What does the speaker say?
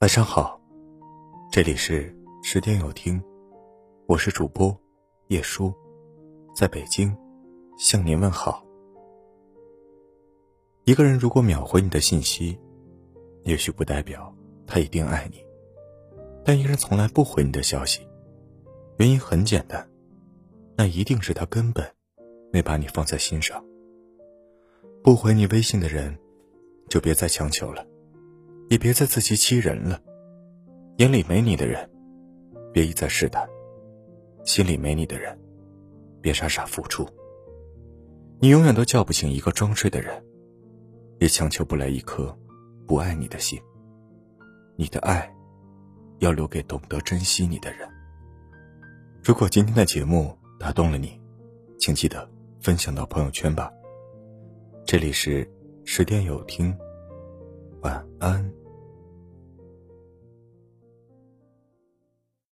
晚上好，这里是十点有听，我是主播叶舒，在北京向您问好。一个人如果秒回你的信息，也许不代表他一定爱你；但一个人从来不回你的消息，原因很简单，那一定是他根本没把你放在心上。不回你微信的人，就别再强求了，也别再自欺欺人了。眼里没你的人，别一再试探；心里没你的人，别傻傻付出。你永远都叫不醒一个装睡的人，也强求不来一颗不爱你的心。你的爱，要留给懂得珍惜你的人。如果今天的节目打动了你，请记得分享到朋友圈吧。这里是十点有听，晚安。